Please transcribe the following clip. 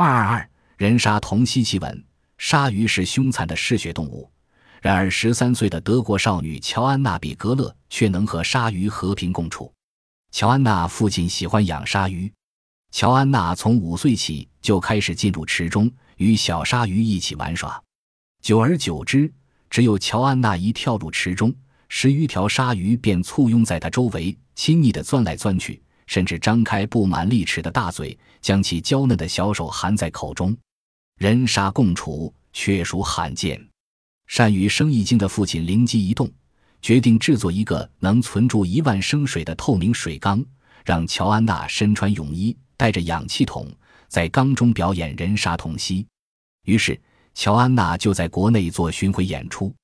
二二二，人鲨同栖奇闻，鲨鱼是凶残的嗜血动物。然而，十三岁的德国少女乔安娜·比格勒却能和鲨鱼和平共处。乔安娜父亲喜欢养鲨鱼，乔安娜从五岁起就开始进入池中与小鲨鱼一起玩耍。久而久之，只有乔安娜一跳入池中，十余条鲨鱼便簇拥在她周围，亲昵地钻来钻去，甚至张开布满利齿的大嘴，将其娇嫩的小手含在口中。人鲨共处，确属罕见。善于生意经的父亲灵机一动，决定制作一个能存住一万升水的透明水缸，让乔安娜身穿泳衣，带着氧气筒，在缸中表演人鲨同吸。于是，乔安娜就在国内做巡回演出。